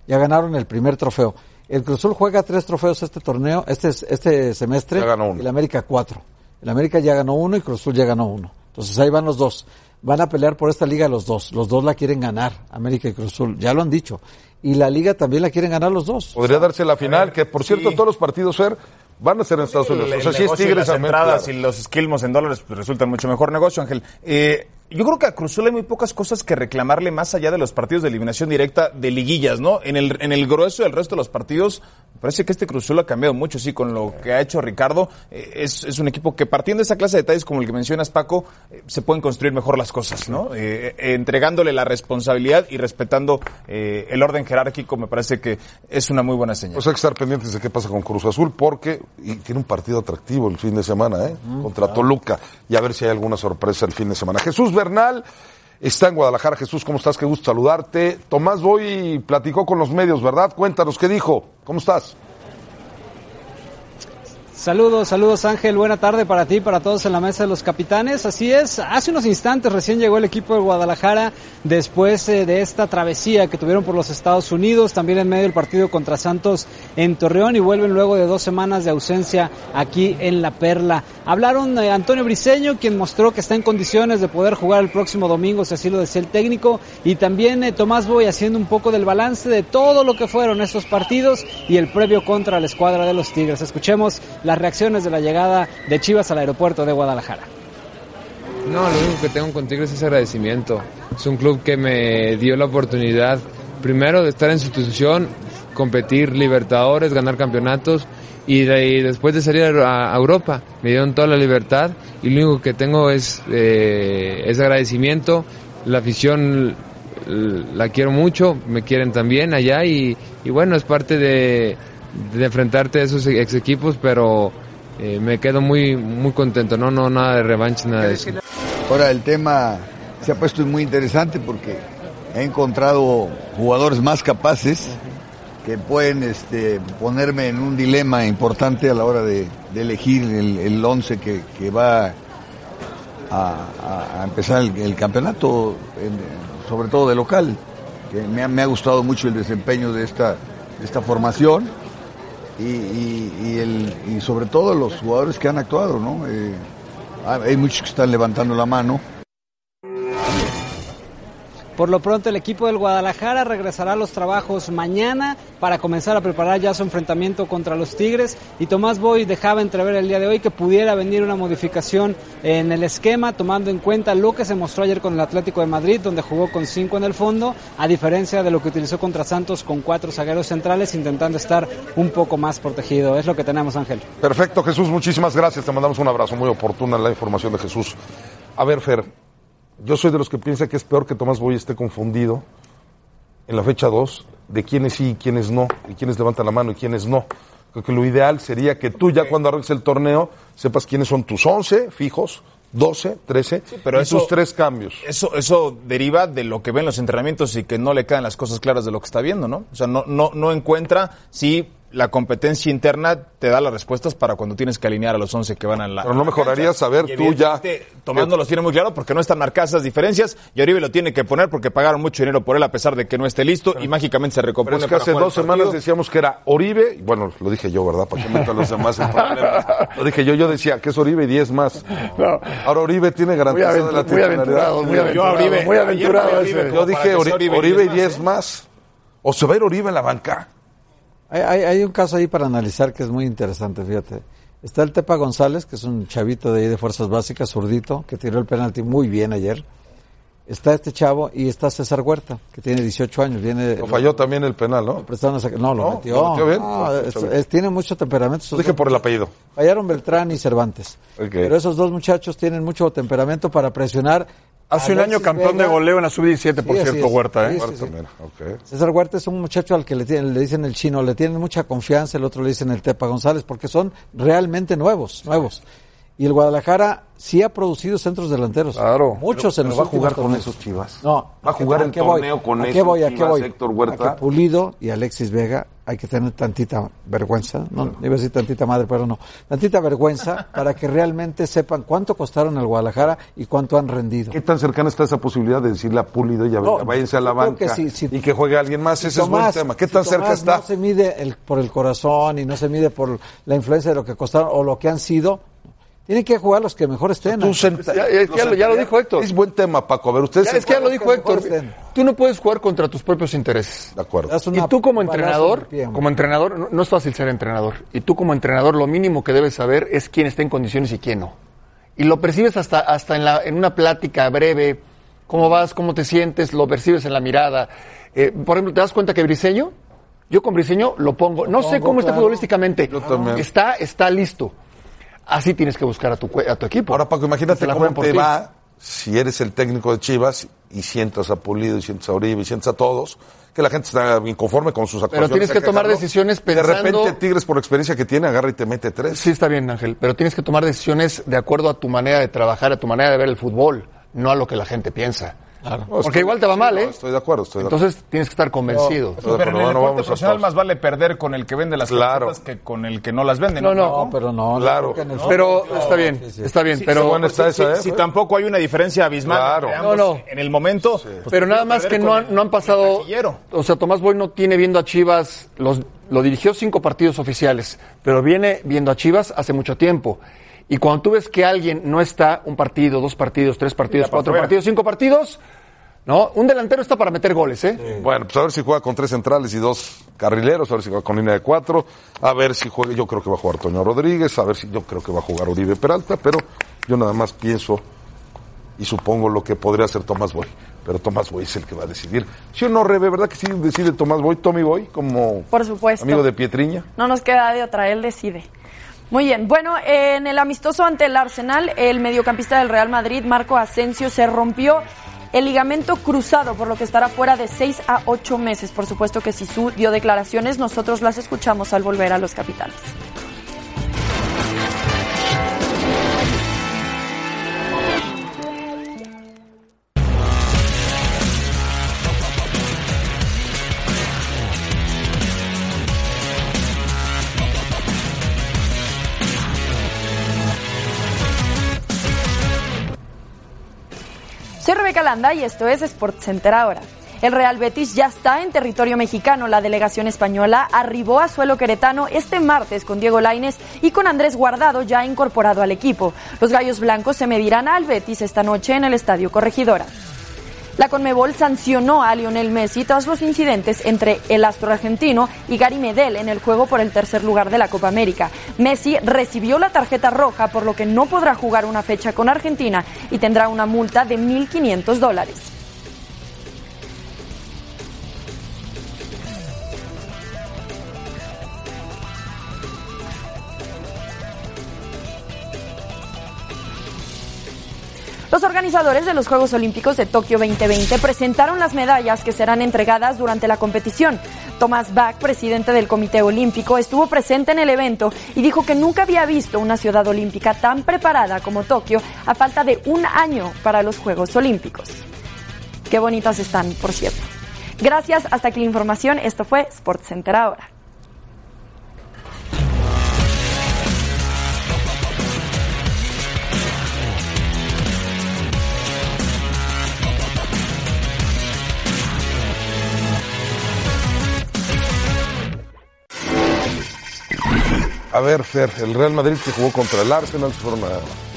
Ya ganaron el primer trofeo. El Cruz Azul juega tres trofeos este torneo, este, este semestre. Ya ganó uno. El América cuatro. El América ya ganó uno y Cruz Azul ya ganó uno. Entonces ahí van los dos. Van a pelear por esta liga los dos. Los dos la quieren ganar, América y Cruz Azul. Ya lo han dicho. Y la liga también la quieren ganar los dos. Podría darse la final, que por cierto, todos los partidos, Fer, van a ser en Estados Unidos. El- o sea, el si es negocio y Tigres las entradas claro. y los skillmos en dólares pues, resultan mucho mejor negocio, Ángel. Eh, yo creo que a Cruzul hay muy pocas cosas que reclamarle más allá de los partidos de eliminación directa de liguillas, ¿no? En el, en el grueso del resto de los partidos, parece que este Cruzul ha cambiado mucho, sí, con lo que ha hecho Ricardo. Eh, es, es un equipo que partiendo de esa clase de detalles como el que mencionas, Paco, eh, se pueden construir mejor las cosas, ¿no? Eh, entregándole la responsabilidad y respetando eh, el orden jerárquico, me parece que es una muy buena señal. Pues hay que estar pendientes de qué pasa con Cruz Azul, porque y tiene un partido atractivo el fin de semana, ¿eh? Contra Toluca. Y a ver si hay alguna sorpresa el fin de semana. Jesús Bernal está en Guadalajara. Jesús, ¿cómo estás? Qué gusto saludarte. Tomás Boy platicó con los medios, ¿verdad? Cuéntanos, ¿qué dijo? ¿Cómo estás? Saludos, saludos Ángel, buena tarde para ti, para todos en la mesa de los capitanes. Así es, hace unos instantes recién llegó el equipo de Guadalajara después eh, de esta travesía que tuvieron por los Estados Unidos, también en medio del partido contra Santos en Torreón y vuelven luego de dos semanas de ausencia aquí en La Perla. Hablaron de Antonio Briseño, quien mostró que está en condiciones de poder jugar el próximo domingo, si así lo desea el técnico, y también eh, Tomás Boy haciendo un poco del balance de todo lo que fueron estos partidos y el previo contra la escuadra de los Tigres. Escuchemos las reacciones de la llegada de Chivas al aeropuerto de Guadalajara. No, lo único que tengo con Tigres es agradecimiento. Es un club que me dio la oportunidad, primero, de estar en su institución, competir Libertadores, ganar campeonatos y, de- y después de salir a, Europa me dieron toda la libertad y lo único que tengo es, eh, es agradecimiento. La afición la quiero mucho, me quieren también allá y bueno, es parte de, de enfrentarte a esos ex equipos, pero eh, me quedo muy, muy contento, no, no, nada de revancha, nada de eso. Ahora el tema se ha puesto muy interesante porque he encontrado jugadores más capaces que pueden este, ponerme en un dilema importante a la hora de, elegir el, el once que, va a, empezar el, campeonato, sobre todo de local. Que me, ha, gustado mucho el desempeño de esta formación y, y- y el, y sobre todo los jugadores que han actuado, ¿no? Eh, hay muchos que están levantando la mano. Por lo pronto el equipo del Guadalajara regresará a los trabajos mañana para comenzar a preparar ya su enfrentamiento contra los Tigres y Tomás Boy dejaba entrever el día de hoy que pudiera venir una modificación en el esquema tomando en cuenta lo que se mostró ayer con el Atlético de Madrid donde jugó con cinco en el fondo a diferencia de lo que utilizó contra Santos con cuatro zagueros centrales intentando estar un poco más protegido. Es lo que tenemos Ángel. Perfecto, Jesús, muchísimas gracias. Te mandamos un abrazo muy oportuna la información de Jesús. A ver, Fer, yo soy de los que piensa que es peor que Tomás Boy esté confundido en la fecha 2 de quiénes sí y quiénes no, y quiénes levantan la mano y quiénes no. Creo que lo ideal sería que tú ya cuando arranques el torneo sepas quiénes son tus 11 fijos, 12, 13 pero y eso- tus tres cambios. Eso, eso deriva de lo que ven los entrenamientos y que no le caen las cosas claras de lo que está viendo, ¿no? O sea, no, no, no encuentra si la competencia interna te da las respuestas para cuando tienes que alinear a los 11 que van a la. Pero no mejoraría saber tú ya- no los tiene muy claro porque no están marcadas esas diferencias y Oribe lo tiene que poner porque pagaron mucho dinero por él a pesar de que no esté listo y mágicamente se Pero recompone es que hace dos semanas decíamos que era Oribe, y bueno, lo dije yo, ¿verdad? ¿Para qué meto a los demás en problemas? Lo dije yo, yo decía que es Oribe y 10 más. Ahora Oribe tiene Muy, garantizada aventu- la muy titularidad. aventurado, muy Yo aventurado. Oribe- muy aventurado Oribe como Yo dije que Oribe y Oribe y 10 10 más. O se va a ir Oribe en la banca. Hay, hay- hay un caso ahí para analizar que es muy interesante, fíjate. Está el Tepa González, que es un chavito de ahí de Fuerzas Básicas, zurdito, que tiró el penalti muy bien ayer. Está este chavo y está César Huerta, que tiene 18 años. Viene, Lo falló también el penal, ¿no? prestaron a sacar- no, lo No, metió. lo metió bien. No, Lo es- metió bien. es- tiene mucho temperamento. Dije por el apellido. Fallaron Beltrán y Cervantes. Pero esos dos muchachos tienen mucho temperamento para presionar. Hace un año campeón Vega. de goleo en la sub-17, por Sí, cierto. Huerta, ¿eh? Sí, sí, Huerta. César Huerta es un muchacho al que le, tienen- le dicen el chino, le tienen mucha confianza, el otro le dicen el Tepa González, porque son realmente nuevos, nuevos. Y el Guadalajara sí ha producido centros delanteros. Claro. Muchos en Pero los va a jugar con torneos. esos Chivas. No. Va a jugar el qué voy? torneo con ¿A qué voy? ¿A qué voy? Héctor Huerta. A que Pulido y Alexis Vega hay que tener tantita vergüenza, no, iba a decir tantita madre, pero no, tantita vergüenza para que realmente sepan cuánto costaron al Guadalajara y cuánto han rendido. ¿Qué tan cercana está esa posibilidad de decirle a Pulido ya No, váyanse a la banca que sí, sí. y que juegue alguien más? Ese es buen Tomás- tema. ¿Qué si tan cerca Tomás está? No se mide el- por el corazón y no se mide por la influencia de lo que costaron o lo que han sido. Tienen que jugar los que mejor estén. Tú senta- Ya- ya- ya lo- ya lo dijo Héctor. Es buen tema, Paco. A ver, ustedes... Ya, es que ya lo dijo Héctor. estén. Tú no puedes jugar contra tus propios intereses. De acuerdo. Y tú como entrenador, pie, como entrenador, no, no es fácil ser entrenador. Y tú como entrenador, lo mínimo que debes saber es quién está en condiciones y quién no. Y lo percibes hasta, hasta en, la, en una plática breve. ¿Cómo vas? ¿Cómo te sientes? Lo percibes en la mirada. Eh, por ejemplo, ¿te das cuenta que Briseño? Yo con Briseño lo pongo. No sé cómo está futbolísticamente. Yo también. Está, está listo. Así tienes que buscar a tu, a tu equipo. Ahora, Paco, imagínate la cómo te ti. va si eres el técnico de Chivas y sientas a Pulido y sientas a Oribe y sientas a todos, que la gente está inconforme con sus actuaciones. tienes que tomar decisiones De repente pensando- Tigres, por experiencia que tiene, agarra y te mete tres. Sí, está bien, Ángel, pero tienes que tomar decisiones de acuerdo a tu manera de trabajar, a tu manera de ver el fútbol, no a lo que la gente piensa. No, Porque igual te va mal, no, ¿eh? Estoy de acuerdo, estoy de acuerdo. Entonces tienes que estar convencido. Pero en el deporte vamos profesional más vale perder con el que vende las Claro. camisetas que con el que no las vende. No, no. No, pero no. Claro. Pero está bien, Sí, sí. está bien, Sí, pero bueno, está esa, ¿eh? sí, tampoco hay una diferencia abismal Claro. entre No, ambos no. en el momento. pues, pero nada más que no han, no han pasado, o sea, Tomás Boy no tiene viendo a Chivas, los, lo dirigió cinco partidos oficiales, pero viene viendo a Chivas hace mucho tiempo. Y cuando tú ves que alguien no está un partido, dos partidos, tres partidos, cuatro partidos, cinco partidos, no, un delantero está para meter goles, ¿eh? Bueno, pues a ver si juega con tres centrales y dos carrileros, a ver si juega con línea de cuatro, a ver si juega, yo creo que va a jugar Toño Rodríguez, a ver si yo creo que va a jugar Uribe Peralta, pero yo nada más pienso y supongo lo que podría hacer Tomás Boy. Pero Tomás Boy es el que va a decidir. Si o no, Rebe, ¿verdad que sí decide Tomás Boy, Tommy Boy, como Por supuesto. amigo de Pietriña? No nos queda de otra, él decide. Muy bien, bueno, en el amistoso ante el Arsenal, el mediocampista del Real Madrid, Marco Asensio, se rompió el ligamento cruzado, por lo que estará fuera de 6 a 8 meses. Por supuesto que Sisu dio declaraciones, nosotros las escuchamos al volver a los capitales. Soy Rebeca Landa y esto es SportsCenter ahora. El Real Betis ya está en territorio mexicano. La delegación española arribó a suelo queretano este martes con Diego Laines y con Andrés Guardado ya incorporado al equipo. Los Gallos Blancos se medirán al Betis esta noche en el Estadio Corregidora. La Conmebol sancionó a Lionel Messi tras los incidentes entre el astro argentino y Gary Medel en el juego por el tercer lugar de la Copa América. Messi recibió la tarjeta roja por lo que no podrá jugar una fecha con Argentina y tendrá una multa de 1.500 dólares. Los organizadores de los Juegos Olímpicos de Tokio 2020 presentaron las medallas que serán entregadas durante la competición. Thomas Bach, presidente del Comité Olímpico, estuvo presente en el evento y dijo que nunca había visto una ciudad olímpica tan preparada como Tokio a falta de un año para los Juegos Olímpicos. Qué bonitas están, por cierto. Gracias, hasta aquí la información. Esto fue SportsCenter ahora. A ver, Fer, el Real Madrid que jugó contra el Arsenal, se fueron a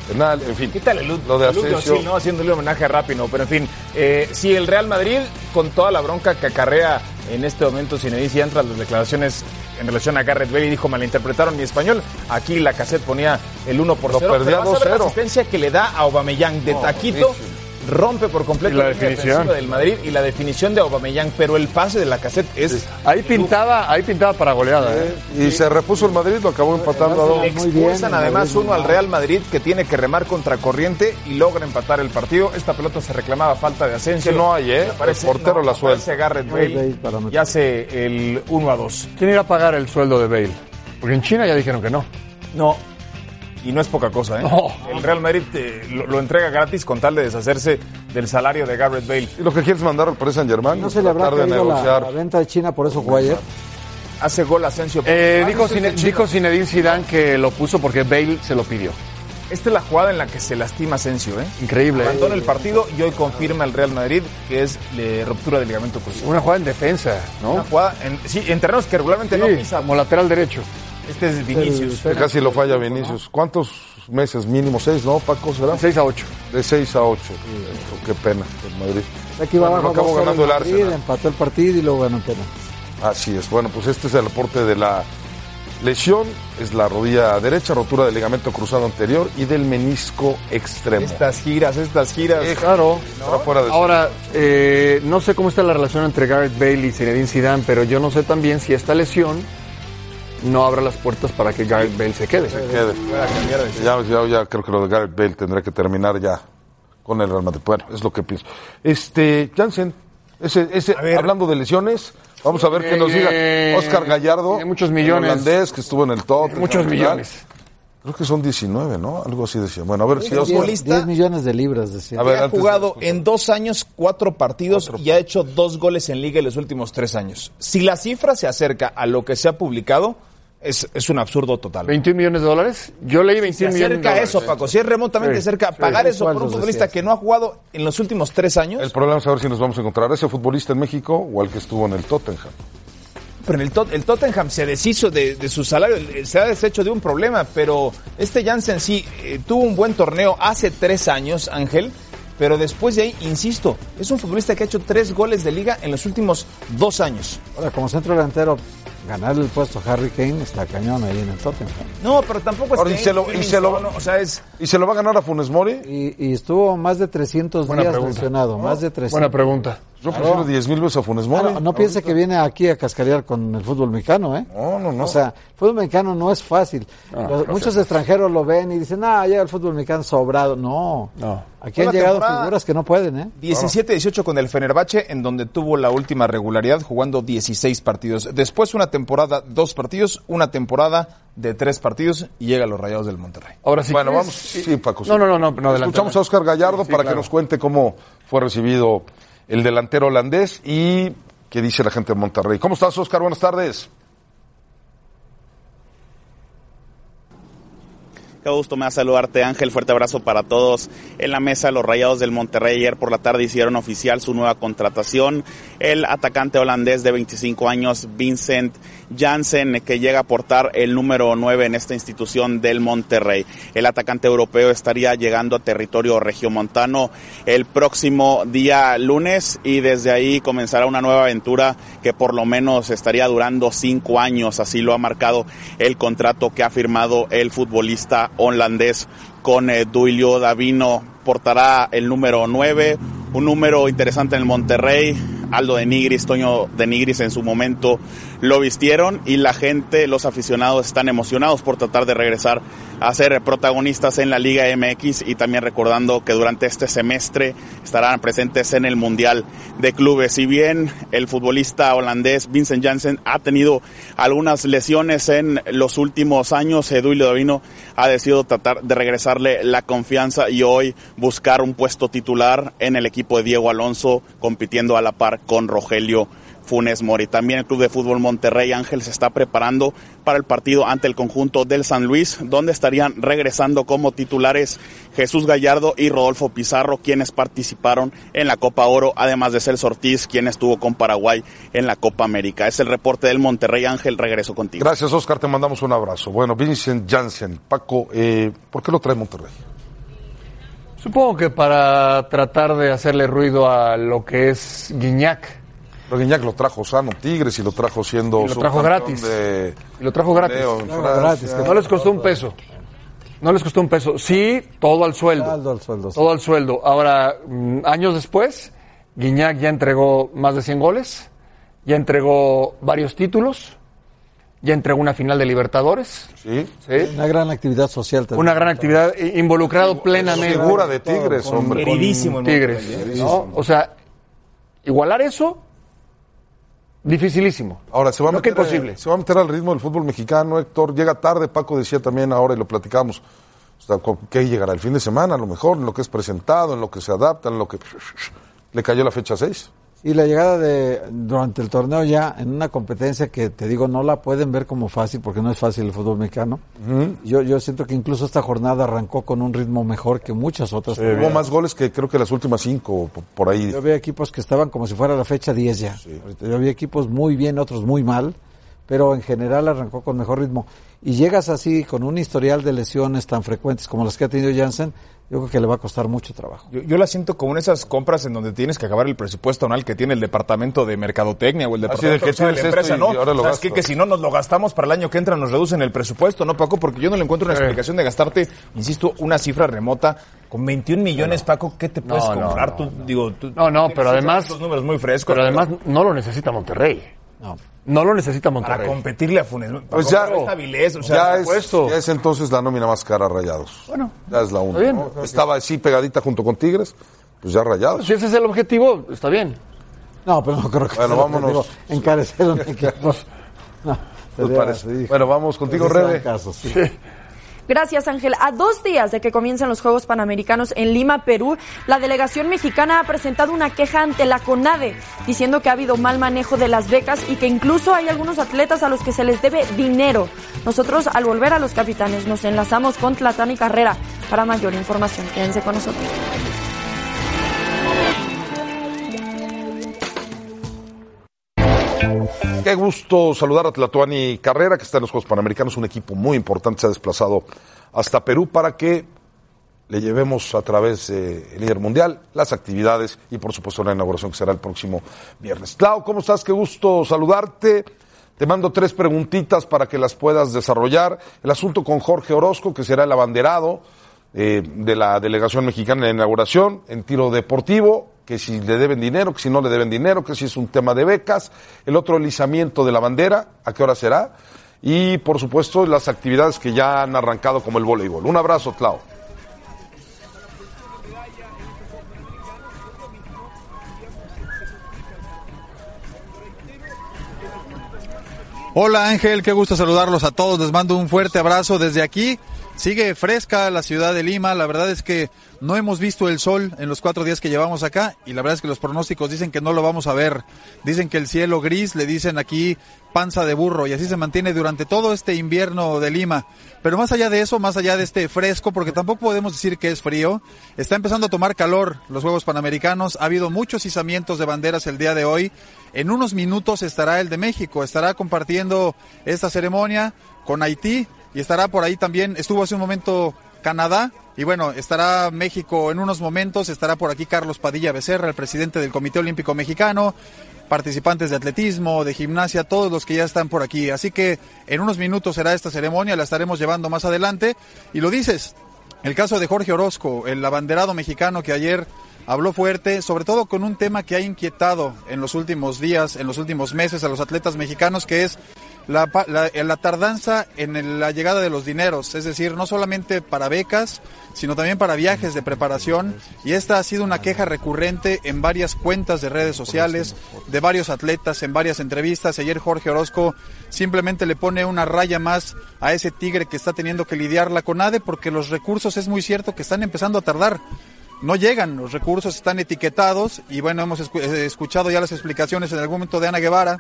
penal, en fin. Quítale luz, lo de luz Asensio. sí, ¿no? Haciéndole homenaje a Rápido, pero en fin. Eh, sí, el Real Madrid, con toda la bronca que acarrea en este momento Zinedine Zidane tras las declaraciones en relación a Garrett Bale y dijo malinterpretaron mi español. Aquí la cassette ponía el 1 por Lo 0. perdía pero vas a ver la 2-0. asistencia que le da a Aubameyang de No, taquito. buenísimo. Rompe por completo la la definición. del Madrid y la definición de Aubameyang, pero el pase de la cassette es Ahí pintaba, ahí pintaba para goleada. ¿eh? Y se repuso el Madrid, lo acabó empatando a dos. Le bien, expulsan además uno al no. Real Madrid que tiene que remar contra corriente y logra empatar el partido. Esta pelota se reclamaba falta de Asensio. Que no hay, ¿eh? Aparece- El portero la suelta. Garrett No Bale y hace el 1 a 2. ¿Quién irá a pagar el sueldo de Bale? Porque en China ya dijeron que no. No. Y no es poca cosa, ¿eh? El Real Madrid eh, lo, lo entrega gratis con tal de deshacerse del salario de Garrett Bale. ¿Y lo que quieres mandar al Paris Saint Germain? No se le habrá tratar de la, negociar. la venta de China, por eso jugó ayer. Hace gol Asensio. Eh, Ah, dijo, dijo Zinedine Zidane que lo puso porque Bale se lo pidió. Esta es la jugada en la que se lastima Asensio, ¿eh? Increíble. ¿eh? Abandona el partido y hoy confirma el Real Madrid que es de ruptura de ligamento cruzado. Una jugada en defensa, ¿no? Una jugada en, sí, en terrenos que regularmente no pisa. como lateral derecho. Este es Vinicius. Casi lo falla Vinicius. ¿Cuántos meses? Mínimo seis, ¿no, Paco? ¿Será? 6 a 8. De seis a ocho. Qué pena el Madrid. Aquí va Bueno, abajo acabó 2-0 ganando el Madrid, Arsenal. empató el partido y luego ganó en penal. Así es. Bueno, pues este es el aporte de la lesión. Es la rodilla derecha, rotura del ligamento cruzado anterior y del menisco extremo. Estas giras, estas giras. Eh, Claro. Fuera de Ahora, eh, no sé cómo está la relación entre Garrett Bale y Zinedine Zidane, pero yo no sé también si esta lesión no abre las puertas para que Garrett Bale se quede. quede. Ya, ya, ya creo que lo de Gareth Bale tendrá que terminar ya con el Real Madrid. Bueno, es lo que pienso. Este, Jansen, ese, ese, hablando de lesiones, vamos a ver qué nos diga Eh, Oscar Gallardo. tiene muchos el millones. holandés que estuvo en el Tottenham. Muchos millones. Creo que son 19, ¿no? Algo así decía. Bueno, a ver si Oscar. futbolista 10 millones de libras, decía. A ver, ha de- jugado en dos años cuatro partidos y ha hecho dos goles en liga en los últimos tres años. Si la cifra se acerca a lo que se ha publicado, es, es un absurdo total. 21 millones de dólares. Yo leí Se 21 millones de dólares. eso, Paco. Si es remotamente Sí, cerca, sí. pagar Sí, eso por un futbolista decías. que no ha jugado en los últimos tres años. El problema es saber si nos vamos a encontrar a ese futbolista en México o al que estuvo en el Tottenham. Pero en el, Tot- el Tottenham se deshizo de, de su salario, eh, se ha deshecho de un problema, pero este Jansen sí eh, tuvo un buen torneo hace tres años, Ángel, pero después de ahí, insisto, es un futbolista que ha hecho tres goles de liga en los últimos dos años. Ahora, como centro delantero, ganar el puesto a Harry Kane está cañón ahí en el Tottenham. No, pero tampoco es Ahora, y se lo- y se lo- o sea, es ¿Y se lo va a ganar a Funes Mori? Y, y estuvo más de 300 Buena días pregunta. lesionado, más de 300. Buena pregunta. Yo prefiero 10 mil veces a Funes Mori. Claro, no piense que viene aquí a cascarear con el fútbol mexicano, ¿eh? No, no, no. O sea, el fútbol mexicano no es fácil. Los- muchos extranjeros lo ven y dicen, ah, llega el fútbol mexicano sobrado. No. No. Aquí han llegado figuras que no pueden, ¿eh? 17-18 con el Fenerbahce, en donde tuvo la última regularidad jugando 16 partidos. Después una temporada, dos partidos, una temporada de tres partidos y llega a los Rayados del Monterrey. Ahora sí. bueno, vamos. Sí, Paco. sí. No, no, no, no. Escuchamos a Oscar Gallardo Sí, para claro. que nos cuente cómo fue recibido el delantero holandés y qué dice la gente de Monterrey. ¿Cómo estás, Oscar? Buenas tardes. Qué gusto me da saludarte, Ángel. Fuerte abrazo para todos. En la mesa, los Rayados del Monterrey ayer por la tarde hicieron oficial su nueva contratación. El atacante holandés de 25 años, Vincent Janssen, que llega a portar el número 9 en esta institución del Monterrey. El atacante europeo estaría llegando a territorio regiomontano el próximo día lunes y desde ahí comenzará una nueva aventura que por lo menos estaría durando cinco años. Así lo ha marcado el contrato que ha firmado el futbolista holandés con eh, Duilio Davino. Portará el número 9, un número interesante en el Monterrey. Aldo de Nigris, Toño de Nigris en su momento lo vistieron y la gente, los aficionados están emocionados por tratar de regresar a ser protagonistas en la Liga MX y también recordando que durante este semestre estarán presentes en el Mundial de Clubes. Si bien el futbolista holandés Vincent Janssen ha tenido algunas lesiones en los últimos años, Eduilio Davino ha decidido tratar de regresarle la confianza y hoy buscar un puesto titular en el equipo de Diego Alonso, compitiendo a la par con Rogelio Funes Mori. También el Club de Fútbol Monterrey Ángel se está preparando para el partido ante el conjunto del San Luis, donde estarían regresando como titulares Jesús Gallardo y Rodolfo Pizarro, quienes participaron en la Copa Oro, además de Celso Ortiz, quien estuvo con Paraguay en la Copa América. Es el reporte del Monterrey Ángel, regreso contigo. Gracias, Oscar. Te mandamos un abrazo. Bueno, Vincent Janssen. Paco, eh, ¿por qué lo trae Monterrey? Supongo que para tratar de hacerle ruido a lo que es Guiñac. Pero Guiñac lo trajo sano Tigres y lo trajo siendo Y lo trajo gratis. de- Y lo trajo gratis. Leo que No les costó un peso. No les costó un peso. Sí, todo al sueldo. Saldo al sueldo, sí. Todo al sueldo. Ahora, mm, años después, Guiñac ya entregó más de 100 goles, ya entregó varios títulos, ya entregó una final de Libertadores. Sí. ¿sí? Una gran actividad social también. Una gran actividad, involucrado plenamente. Figura de Tigres, Con- hombre. Queridísimo en Tigres. ¿no? O sea, igualar eso, dificilísimo. Ahora se va, a No que meter, imposible. eh, se va a meter al ritmo del fútbol mexicano, Héctor. Llega tarde, Paco decía también ahora y lo platicamos. O sea, ¿con ¿Qué llegará? ¿El fin de semana? A lo mejor, en lo que es presentado, en lo que se adapta, en lo que... Le cayó la fecha 6. Y la llegada de durante el torneo ya en una competencia que te digo no la pueden ver como fácil porque no es fácil el fútbol mexicano. Yo yo siento que incluso esta jornada arrancó con un ritmo mejor que muchas otras. Hubo más goles que creo que las últimas cinco, po- por ahí. Yo vi equipos que estaban como si fuera la fecha 10 ya. Ahorita Yo vi equipos muy bien, otros muy mal, pero en general arrancó con mejor ritmo. Y llegas así con un historial de lesiones tan frecuentes como las que ha tenido Jansen, yo creo que le va a costar mucho trabajo. Yo, yo la siento como en esas compras en donde tienes que acabar el presupuesto anual que tiene el departamento de mercadotecnia o el departamento de que de la empresa, y ¿no? ahora lo ¿Sabes qué? gasto. Que si no nos lo gastamos para el año que entra nos reducen el presupuesto, ¿no, Paco? Porque yo no le encuentro una explicación de gastarte, insisto, una cifra remota con 21 millones, Paco, ¿qué te puedes No, comprar? no, tú, digo, tú No, no, pero además- números muy frescos. Pero además no lo necesita Monterrey. No. No lo necesita para Monterrey. competirle a Funes. Pues ya, vilez, o sea, ya, es, ya es entonces la nómina más cara a Rayados. Bueno, Ya es la única. bien. ¿no? Estaba así pegadita junto con Tigres, pues ya Rayados. Si ese es el objetivo, está bien. No, pero no creo que Bueno, vámonos. encarecer un equipo. No, así. Bueno, vamos contigo, Rebe. el caso, sí. Gracias, Ángel. A dos días de que comiencen los Juegos Panamericanos en Lima, Perú, la delegación mexicana ha presentado una queja ante la CONADE, diciendo que ha habido mal manejo de las becas y que incluso hay algunos atletas a los que se les debe dinero. Nosotros, al volver a los capitanes, nos enlazamos con Tlatán y Carrera para mayor información. Quédense con nosotros. Qué gusto saludar a Tlatuani Carrera, que está en los Juegos Panamericanos, un equipo muy importante, se ha desplazado hasta Perú para que le llevemos a través del líder mundial las actividades y por supuesto la inauguración que será el próximo viernes. Clau, ¿cómo estás? Qué gusto saludarte. Te mando tres preguntitas para que las puedas desarrollar. El asunto con Jorge Orozco, que será el abanderado eh, de la delegación mexicana en la inauguración, en tiro deportivo, que si le deben dinero, que si no le deben dinero, que si es un tema de becas. El otro, el izamiento de la bandera, ¿a qué hora será? Y, por supuesto, las actividades que ya han arrancado como el voleibol. Un abrazo, Clau. Hola Ángel, qué gusto saludarlos a todos. Les mando un fuerte abrazo desde aquí. Sigue fresca la ciudad de Lima. La verdad es que no hemos visto el sol en los cuatro días que llevamos acá y la verdad es que los pronósticos dicen que no lo vamos a ver. Dicen que el cielo gris, le dicen aquí panza de burro y así se mantiene durante todo este invierno de Lima. Pero más allá de eso, más allá de este fresco, porque tampoco podemos decir que es frío, está empezando a tomar calor los Juegos Panamericanos. Ha habido muchos izamientos de banderas el día de hoy. En unos minutos estará el de México, estará compartiendo esta ceremonia con Haití y estará por ahí también, estuvo hace un momento Canadá y bueno, estará México en unos momentos, estará por aquí Carlos Padilla Becerra, el presidente del Comité Olímpico Mexicano, participantes de atletismo, de gimnasia, todos los que ya están por aquí. Así que en unos minutos será esta ceremonia, la estaremos llevando más adelante. Y lo dices, el caso de Jorge Orozco, el abanderado mexicano que ayer habló fuerte, sobre todo con un tema que ha inquietado en los últimos días, en los últimos meses a los atletas mexicanos, que es la, tardanza en la llegada de los dineros, es decir, no solamente para becas, sino también para viajes de preparación. Y esta ha sido una queja recurrente en varias cuentas de redes sociales, de varios atletas, en varias entrevistas. Ayer Jorge Orozco simplemente le pone una raya más a ese tigre que está teniendo que lidiar la CONADE, porque los recursos es muy cierto que están empezando a tardar no llegan, los recursos están etiquetados y bueno, hemos escuchado ya las explicaciones en algún momento de Ana Guevara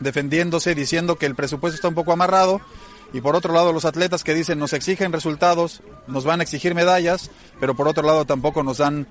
defendiéndose, diciendo que el presupuesto está un poco amarrado y por otro lado los atletas que dicen nos exigen resultados, nos van a exigir medallas, pero por otro lado tampoco nos dan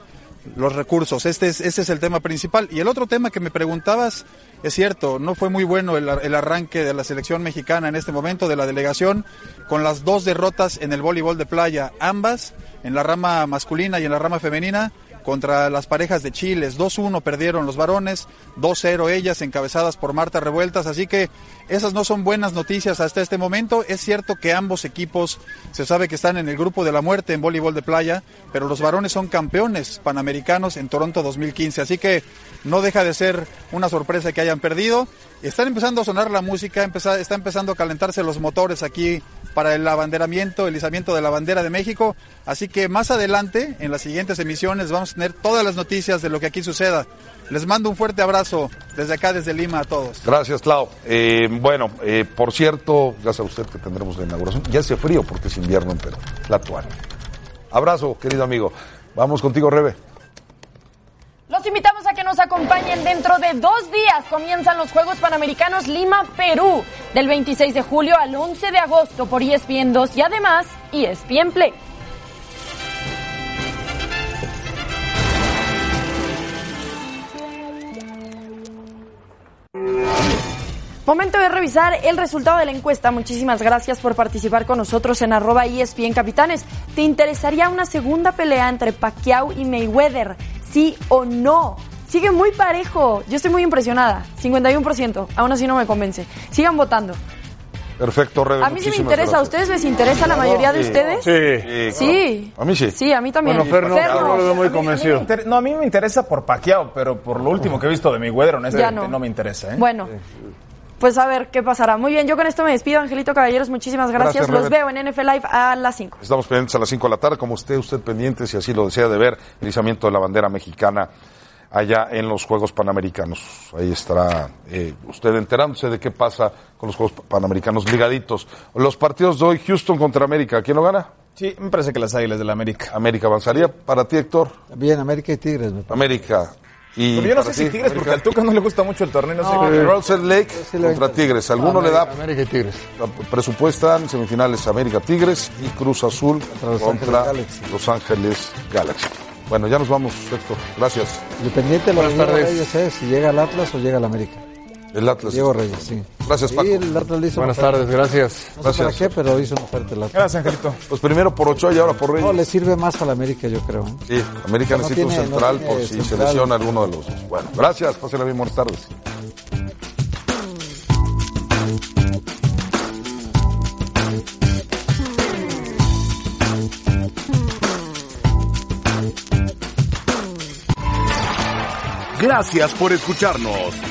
los recursos. Este es, este es el tema principal. Y el otro tema que me preguntabas, es cierto, no fue muy bueno el, el, arranque de la selección mexicana en este momento, de la delegación, con las dos derrotas en el voleibol de playa, ambas en la rama masculina y en la rama femenina contra las parejas de Chiles. 2-1 perdieron los varones, 2-0 ellas encabezadas por Marta Revueltas, así que esas no son buenas noticias hasta este momento. Es cierto que ambos equipos se sabe que están en el grupo de la muerte en voleibol de playa, pero los varones son campeones panamericanos en Toronto 2015, así que no deja de ser una sorpresa que hayan perdido. Están empezando a sonar la música, está empezando a calentarse los motores aquí para el abanderamiento, el izamiento de la bandera de México. Así que más adelante, en las siguientes emisiones, vamos a tener todas las noticias de lo que aquí suceda. Les mando un fuerte abrazo desde acá, desde Lima, a todos. Gracias, Clau. Eh, bueno, eh, por cierto, ya sabe usted que tendremos la inauguración. Ya hace frío porque es invierno en Perú, la toalla. Abrazo, querido amigo. Vamos contigo, Rebe. Los invitamos a que nos acompañen dentro de dos días. Comienzan los Juegos Panamericanos Lima, Perú, del 26 de julio al 11 de agosto por ESPN 2 y además ESPN Play. Momento de revisar el resultado de la encuesta. Muchísimas gracias por participar con nosotros en arroba ESPN Capitanes. ¿Te interesaría una segunda pelea entre Pacquiao y Mayweather? ¿Sí o no? Sigue muy parejo. Yo estoy muy impresionada. 51%. Aún así no me convence. Sigan votando. Perfecto, Rebe. A mí sí me interesa. ¿A ustedes les interesa la mayoría de Sí. ustedes? Sí. Sí. A mí sí. Sí, a mí también. Bueno, Fer no, Fer no lo veo muy A mí- convencido. inter- No, a mí me interesa por Pacquiao, pero por lo último que he visto de Mayweather, honestamente, no. no. me interesa. ¿eh? Bueno. Pues a ver qué pasará. Muy bien, yo con esto me despido, Angelito Caballeros. Muchísimas gracias. Gracias, Los veo en NFL Live a las 5. Estamos pendientes a las 5 de la tarde, como esté usted pendiente, si así lo desea, de ver el izamiento de la bandera mexicana allá en los Juegos Panamericanos. Ahí estará eh, usted enterándose de qué pasa con los Juegos Panamericanos ligaditos. Los partidos de hoy, Houston contra América, ¿quién lo gana? Sí, me parece que las Águilas de la América. América avanzaría. Para ti, Héctor, Bien, América y Tigres. me parece. América. Y Pero yo no sé si ti, Tigres, porque al Tuca no le gusta mucho el torneo. No, sé. Eh, Lake sí contra Tigres. ¿Alguno le da América y Tigres. presupuestan semifinales América Tigres y Cruz Azul Los contra Ángeles. Los Ángeles Galaxy? Bueno, ya nos vamos, Héctor. Gracias. Independiente lo tardes. Reyes, ¿eh? si llega al Atlas o llega al América. El Atlas. Diego Reyes, sí. Gracias, Paco. Sí, el Atlas hizo Buenas tardes, gracias. No gracias. Pero hizo una el Atlas. Gracias, Angelito. Pues primero por Ochoa y ahora por Reyes. No, le sirve más a la América, yo creo. ¿eh? Sí, América no necesita un central no por si se lesiona alguno de los dos. Bueno, gracias. Pásenla bien, buenas tardes. Gracias por escucharnos.